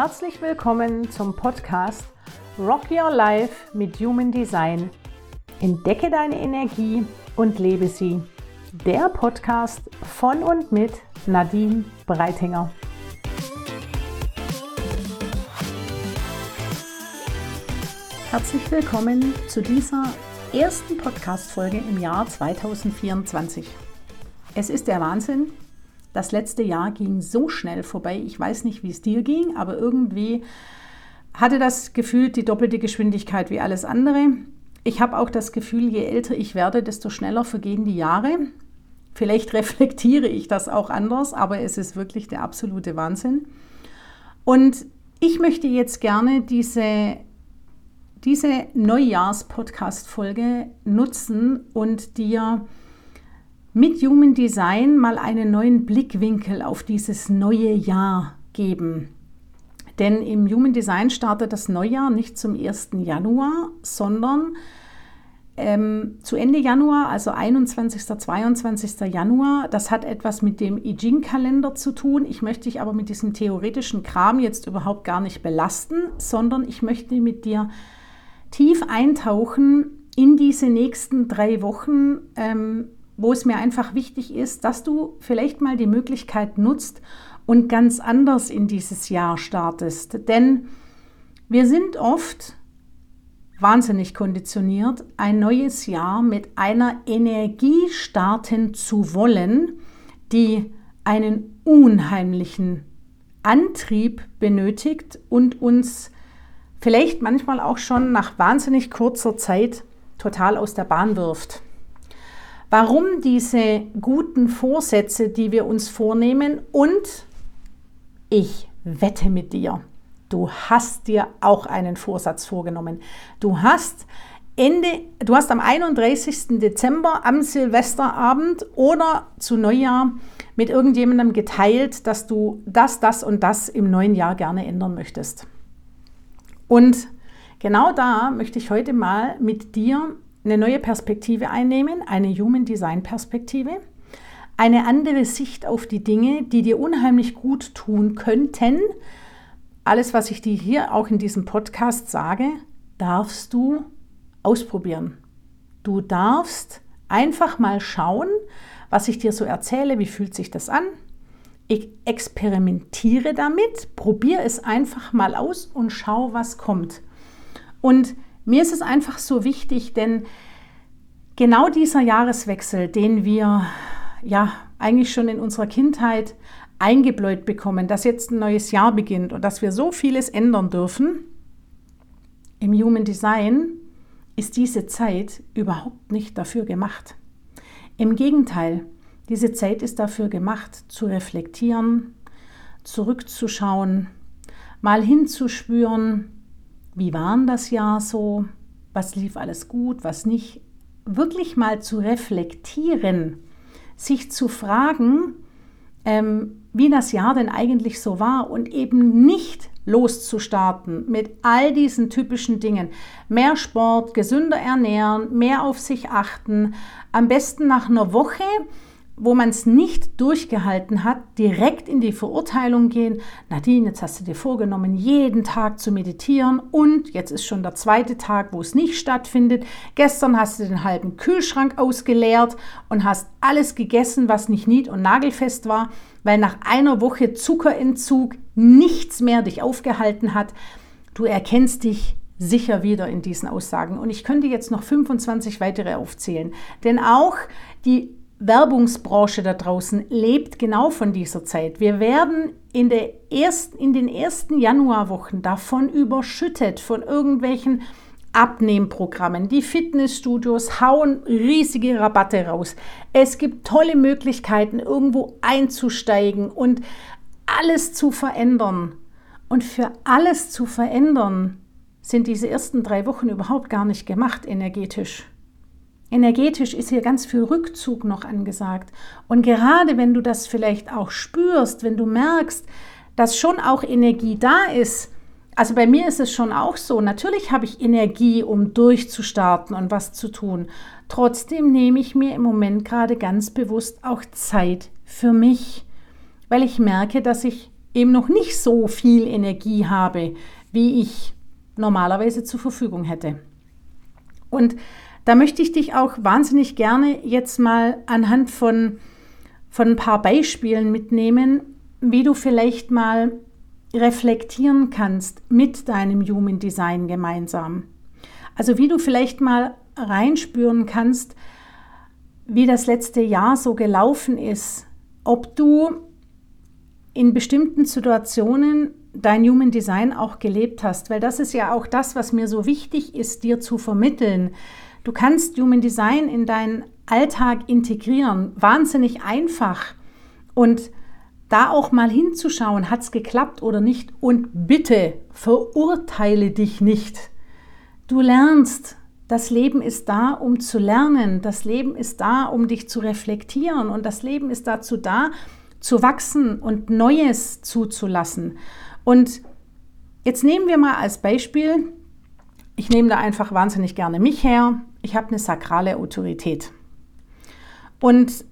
Herzlich willkommen zum Podcast Rock Your Life mit Human Design. Entdecke deine Energie und lebe sie. Der Podcast von und mit Nadine Breitinger. Herzlich willkommen zu dieser ersten Podcast-Folge im Jahr 2024. Es ist der Wahnsinn, das letzte Jahr ging so schnell vorbei. Ich weiß nicht, wie es dir ging, aber irgendwie hatte das Gefühl die doppelte Geschwindigkeit wie alles andere. Ich habe auch das Gefühl, je älter ich werde, desto schneller vergehen die Jahre. Vielleicht reflektiere ich das auch anders, aber es ist wirklich der absolute Wahnsinn. Und ich möchte jetzt gerne diese, diese Neujahrs-Podcast-Folge nutzen und dir mit Human Design mal einen neuen Blickwinkel auf dieses neue Jahr geben. Denn im Human Design startet das Neujahr nicht zum 1. Januar, sondern ähm, zu Ende Januar, also 21. 22. Januar. Das hat etwas mit dem I Ching-Kalender zu tun. Ich möchte dich aber mit diesem theoretischen Kram jetzt überhaupt gar nicht belasten, sondern ich möchte mit dir tief eintauchen in diese nächsten drei Wochen. Ähm, wo es mir einfach wichtig ist, dass du vielleicht mal die Möglichkeit nutzt und ganz anders in dieses Jahr startest. Denn wir sind oft wahnsinnig konditioniert, ein neues Jahr mit einer Energie starten zu wollen, die einen unheimlichen Antrieb benötigt und uns vielleicht manchmal auch schon nach wahnsinnig kurzer Zeit total aus der Bahn wirft. Warum diese guten Vorsätze, die wir uns vornehmen und ich wette mit dir, du hast dir auch einen Vorsatz vorgenommen. Du hast Ende, du hast am 31. Dezember am Silvesterabend oder zu Neujahr mit irgendjemandem geteilt, dass du das, das und das im neuen Jahr gerne ändern möchtest. Und genau da möchte ich heute mal mit dir eine neue Perspektive einnehmen, eine Human Design Perspektive, eine andere Sicht auf die Dinge, die dir unheimlich gut tun könnten. Alles, was ich dir hier auch in diesem Podcast sage, darfst du ausprobieren. Du darfst einfach mal schauen, was ich dir so erzähle, wie fühlt sich das an. Ich experimentiere damit, probiere es einfach mal aus und schau, was kommt. Und mir ist es einfach so wichtig, denn genau dieser Jahreswechsel, den wir ja eigentlich schon in unserer Kindheit eingebläut bekommen, dass jetzt ein neues Jahr beginnt und dass wir so vieles ändern dürfen, im Human Design ist diese Zeit überhaupt nicht dafür gemacht. Im Gegenteil, diese Zeit ist dafür gemacht, zu reflektieren, zurückzuschauen, mal hinzuspüren, wie war das Jahr so, was lief alles gut, was nicht, wirklich mal zu reflektieren, sich zu fragen, ähm, wie das Jahr denn eigentlich so war und eben nicht loszustarten mit all diesen typischen Dingen. Mehr Sport, gesünder ernähren, mehr auf sich achten, am besten nach einer Woche wo man es nicht durchgehalten hat, direkt in die Verurteilung gehen. Nadine, jetzt hast du dir vorgenommen, jeden Tag zu meditieren und jetzt ist schon der zweite Tag, wo es nicht stattfindet. Gestern hast du den halben Kühlschrank ausgeleert und hast alles gegessen, was nicht nied- und nagelfest war, weil nach einer Woche Zuckerentzug nichts mehr dich aufgehalten hat. Du erkennst dich sicher wieder in diesen Aussagen. Und ich könnte jetzt noch 25 weitere aufzählen. Denn auch die Werbungsbranche da draußen lebt genau von dieser Zeit. Wir werden in, der ersten, in den ersten Januarwochen davon überschüttet, von irgendwelchen Abnehmprogrammen. Die Fitnessstudios hauen riesige Rabatte raus. Es gibt tolle Möglichkeiten, irgendwo einzusteigen und alles zu verändern. Und für alles zu verändern sind diese ersten drei Wochen überhaupt gar nicht gemacht energetisch. Energetisch ist hier ganz viel Rückzug noch angesagt. Und gerade wenn du das vielleicht auch spürst, wenn du merkst, dass schon auch Energie da ist, also bei mir ist es schon auch so, natürlich habe ich Energie, um durchzustarten und was zu tun. Trotzdem nehme ich mir im Moment gerade ganz bewusst auch Zeit für mich, weil ich merke, dass ich eben noch nicht so viel Energie habe, wie ich normalerweise zur Verfügung hätte. Und da möchte ich dich auch wahnsinnig gerne jetzt mal anhand von, von ein paar Beispielen mitnehmen, wie du vielleicht mal reflektieren kannst mit deinem Human Design gemeinsam. Also wie du vielleicht mal reinspüren kannst, wie das letzte Jahr so gelaufen ist, ob du in bestimmten Situationen dein Human Design auch gelebt hast, weil das ist ja auch das, was mir so wichtig ist, dir zu vermitteln. Du kannst Human Design in deinen Alltag integrieren, wahnsinnig einfach. Und da auch mal hinzuschauen, hat es geklappt oder nicht. Und bitte verurteile dich nicht. Du lernst. Das Leben ist da, um zu lernen. Das Leben ist da, um dich zu reflektieren. Und das Leben ist dazu da, zu wachsen und Neues zuzulassen. Und jetzt nehmen wir mal als Beispiel, ich nehme da einfach wahnsinnig gerne mich her. Ich habe eine sakrale Autorität. Und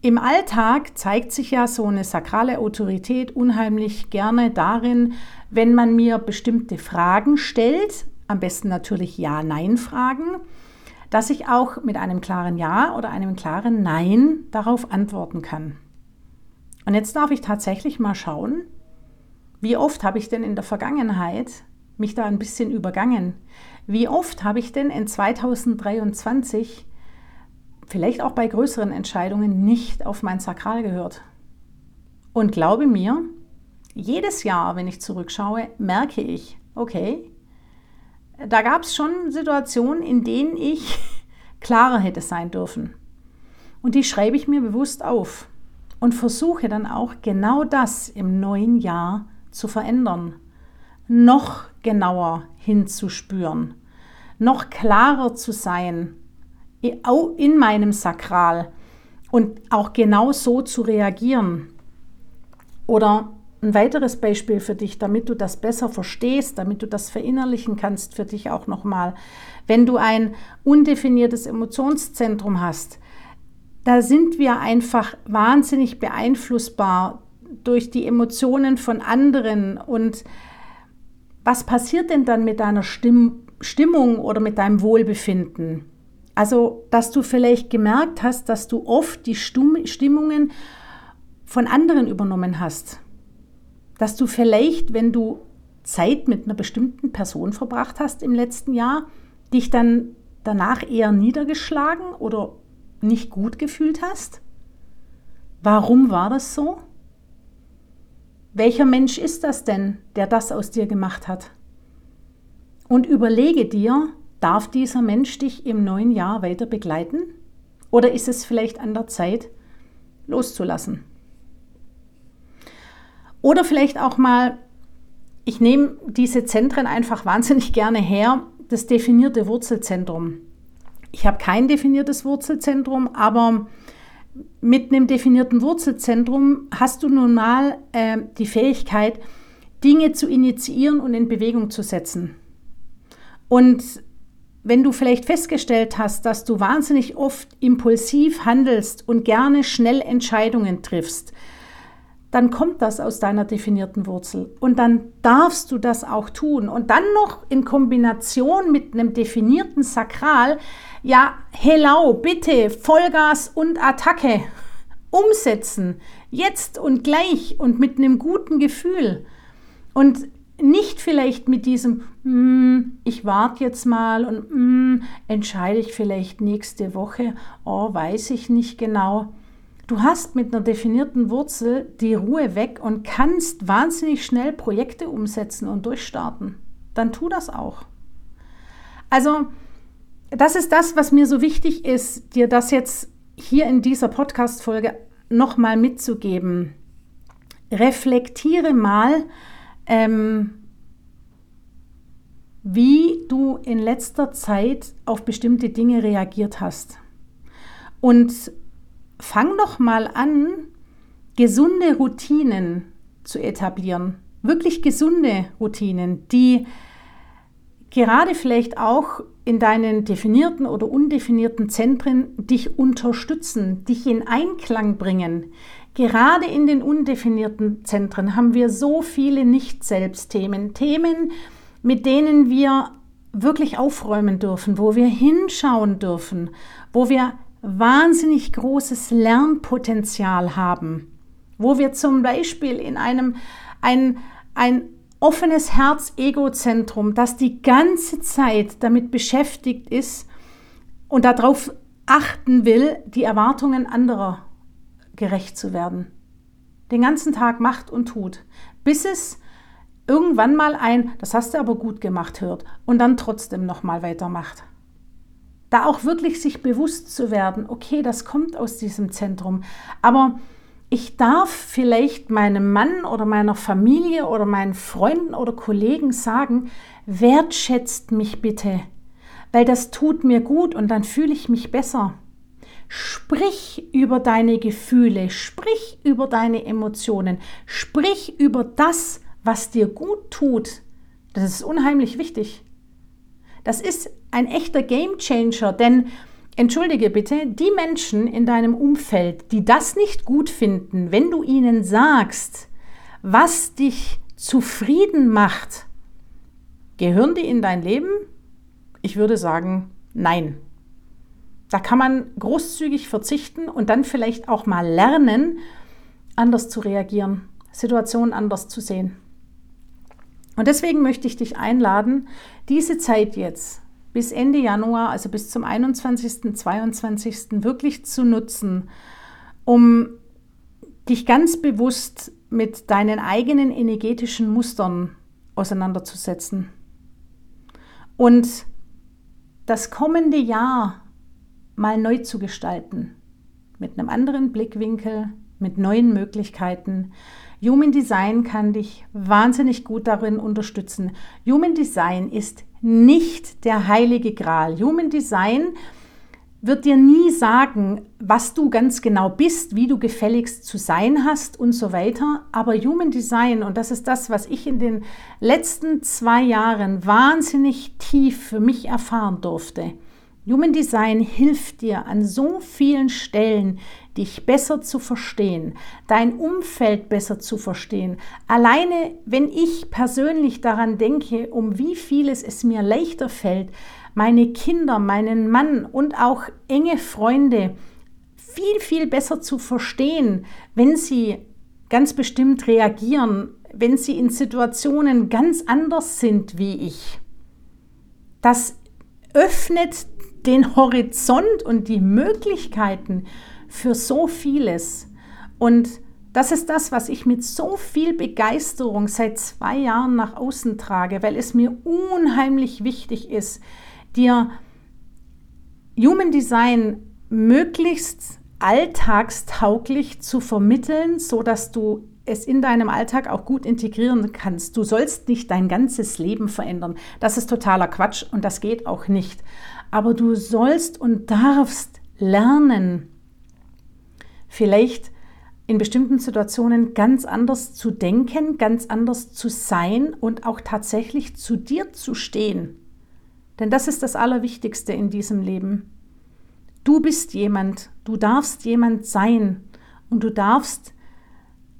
im Alltag zeigt sich ja so eine sakrale Autorität unheimlich gerne darin, wenn man mir bestimmte Fragen stellt, am besten natürlich Ja-Nein-Fragen, dass ich auch mit einem klaren Ja oder einem klaren Nein darauf antworten kann. Und jetzt darf ich tatsächlich mal schauen, wie oft habe ich denn in der Vergangenheit mich da ein bisschen übergangen? Wie oft habe ich denn in 2023 vielleicht auch bei größeren Entscheidungen nicht auf mein Sakral gehört. Und glaube mir, jedes Jahr, wenn ich zurückschaue, merke ich, okay, da gab es schon Situationen, in denen ich klarer hätte sein dürfen. Und die schreibe ich mir bewusst auf und versuche dann auch genau das im neuen Jahr zu verändern. Noch genauer hinzuspüren, noch klarer zu sein in meinem Sakral und auch genau so zu reagieren. Oder ein weiteres Beispiel für dich, damit du das besser verstehst, damit du das verinnerlichen kannst für dich auch nochmal. Wenn du ein undefiniertes Emotionszentrum hast, da sind wir einfach wahnsinnig beeinflussbar durch die Emotionen von anderen. Und was passiert denn dann mit deiner Stimmung oder mit deinem Wohlbefinden? Also, dass du vielleicht gemerkt hast, dass du oft die Stimmungen von anderen übernommen hast. Dass du vielleicht, wenn du Zeit mit einer bestimmten Person verbracht hast im letzten Jahr, dich dann danach eher niedergeschlagen oder nicht gut gefühlt hast? Warum war das so? Welcher Mensch ist das denn, der das aus dir gemacht hat? Und überlege dir, Darf dieser Mensch dich im neuen Jahr weiter begleiten? Oder ist es vielleicht an der Zeit, loszulassen? Oder vielleicht auch mal, ich nehme diese Zentren einfach wahnsinnig gerne her, das definierte Wurzelzentrum. Ich habe kein definiertes Wurzelzentrum, aber mit einem definierten Wurzelzentrum hast du nun mal äh, die Fähigkeit, Dinge zu initiieren und in Bewegung zu setzen. Und wenn du vielleicht festgestellt hast, dass du wahnsinnig oft impulsiv handelst und gerne schnell Entscheidungen triffst, dann kommt das aus deiner definierten Wurzel. Und dann darfst du das auch tun. Und dann noch in Kombination mit einem definierten Sakral, ja, hello, bitte, Vollgas und Attacke. Umsetzen. Jetzt und gleich und mit einem guten Gefühl. Und nicht vielleicht mit diesem, mm, ich warte jetzt mal und mm, entscheide ich vielleicht nächste Woche, oh, weiß ich nicht genau. Du hast mit einer definierten Wurzel die Ruhe weg und kannst wahnsinnig schnell Projekte umsetzen und durchstarten. Dann tu das auch. Also, das ist das, was mir so wichtig ist, dir das jetzt hier in dieser Podcast-Folge nochmal mitzugeben. Reflektiere mal, ähm, wie du in letzter Zeit auf bestimmte Dinge reagiert hast. Und fang doch mal an, gesunde Routinen zu etablieren. Wirklich gesunde Routinen, die gerade vielleicht auch in deinen definierten oder undefinierten Zentren dich unterstützen, dich in Einklang bringen, Gerade in den undefinierten Zentren haben wir so viele Nicht-Selbst-Themen, Themen, mit denen wir wirklich aufräumen dürfen, wo wir hinschauen dürfen, wo wir wahnsinnig großes Lernpotenzial haben, wo wir zum Beispiel in einem ein, ein offenes Herz-Ego-Zentrum, das die ganze Zeit damit beschäftigt ist und darauf achten will, die Erwartungen anderer gerecht zu werden. Den ganzen Tag macht und tut, bis es irgendwann mal ein, das hast du aber gut gemacht, hört und dann trotzdem nochmal weitermacht. Da auch wirklich sich bewusst zu werden, okay, das kommt aus diesem Zentrum, aber ich darf vielleicht meinem Mann oder meiner Familie oder meinen Freunden oder Kollegen sagen, wertschätzt mich bitte, weil das tut mir gut und dann fühle ich mich besser. Sprich über deine Gefühle, sprich über deine Emotionen, sprich über das, was dir gut tut. Das ist unheimlich wichtig. Das ist ein echter Game Changer, denn entschuldige bitte, die Menschen in deinem Umfeld, die das nicht gut finden, wenn du ihnen sagst, was dich zufrieden macht, gehören die in dein Leben? Ich würde sagen, nein. Da kann man großzügig verzichten und dann vielleicht auch mal lernen, anders zu reagieren, Situationen anders zu sehen. Und deswegen möchte ich dich einladen, diese Zeit jetzt bis Ende Januar, also bis zum 21., 22. wirklich zu nutzen, um dich ganz bewusst mit deinen eigenen energetischen Mustern auseinanderzusetzen. Und das kommende Jahr mal neu zu gestalten. Mit einem anderen Blickwinkel, mit neuen Möglichkeiten. Human Design kann dich wahnsinnig gut darin unterstützen. Human Design ist nicht der heilige Gral. Human Design wird dir nie sagen, was du ganz genau bist, wie du gefälligst zu sein hast und so weiter. Aber Human Design, und das ist das, was ich in den letzten zwei Jahren wahnsinnig tief für mich erfahren durfte, Human Design hilft dir an so vielen Stellen, dich besser zu verstehen, dein Umfeld besser zu verstehen. Alleine, wenn ich persönlich daran denke, um wie vieles es mir leichter fällt, meine Kinder, meinen Mann und auch enge Freunde viel, viel besser zu verstehen, wenn sie ganz bestimmt reagieren, wenn sie in Situationen ganz anders sind wie ich. Das öffnet den Horizont und die Möglichkeiten für so vieles. Und das ist das, was ich mit so viel Begeisterung seit zwei Jahren nach außen trage, weil es mir unheimlich wichtig ist, dir Human Design möglichst alltagstauglich zu vermitteln, so dass du es in deinem Alltag auch gut integrieren kannst. Du sollst nicht dein ganzes Leben verändern. Das ist totaler Quatsch und das geht auch nicht aber du sollst und darfst lernen, vielleicht in bestimmten Situationen ganz anders zu denken, ganz anders zu sein und auch tatsächlich zu dir zu stehen. Denn das ist das Allerwichtigste in diesem Leben. Du bist jemand, du darfst jemand sein und du darfst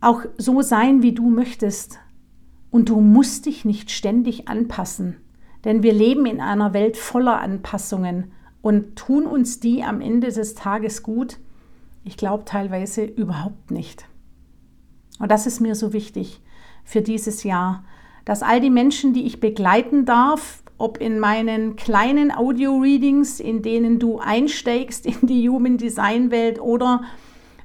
auch so sein, wie du möchtest. Und du musst dich nicht ständig anpassen. Denn wir leben in einer Welt voller Anpassungen und tun uns die am Ende des Tages gut? Ich glaube teilweise überhaupt nicht. Und das ist mir so wichtig für dieses Jahr, dass all die Menschen, die ich begleiten darf, ob in meinen kleinen Audio-Readings, in denen du einsteigst in die Human Design Welt oder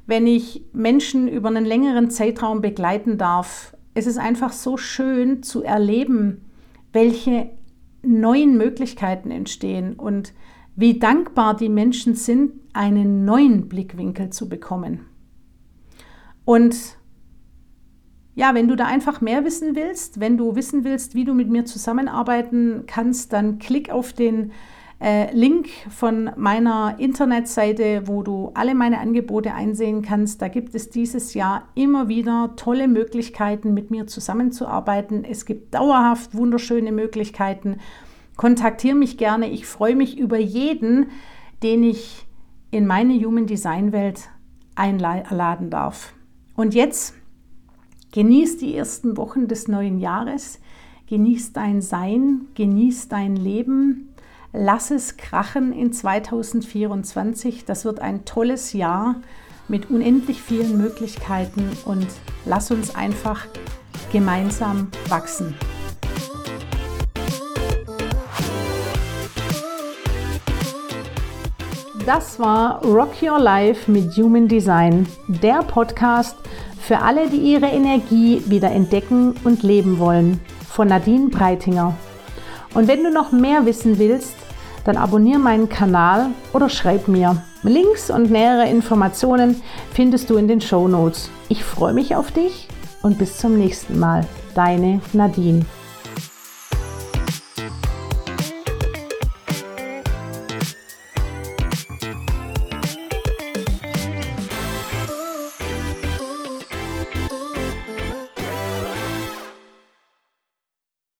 wenn ich Menschen über einen längeren Zeitraum begleiten darf, es ist einfach so schön zu erleben, welche neuen Möglichkeiten entstehen und wie dankbar die Menschen sind, einen neuen Blickwinkel zu bekommen. Und ja, wenn du da einfach mehr wissen willst, wenn du wissen willst, wie du mit mir zusammenarbeiten kannst, dann klick auf den äh, Link von meiner Internetseite, wo du alle meine Angebote einsehen kannst. Da gibt es dieses Jahr immer wieder tolle Möglichkeiten, mit mir zusammenzuarbeiten. Es gibt dauerhaft wunderschöne Möglichkeiten. Kontaktiere mich gerne. Ich freue mich über jeden, den ich in meine Human Design Welt einladen darf. Und jetzt genieß die ersten Wochen des neuen Jahres, genieß dein Sein, genieß dein Leben, lass es krachen in 2024. Das wird ein tolles Jahr mit unendlich vielen Möglichkeiten und lass uns einfach gemeinsam wachsen. Das war Rock Your Life mit Human Design, der Podcast für alle, die ihre Energie wieder entdecken und leben wollen, von Nadine Breitinger. Und wenn du noch mehr wissen willst, dann abonniere meinen Kanal oder schreib mir. Links und nähere Informationen findest du in den Show Notes. Ich freue mich auf dich und bis zum nächsten Mal. Deine Nadine.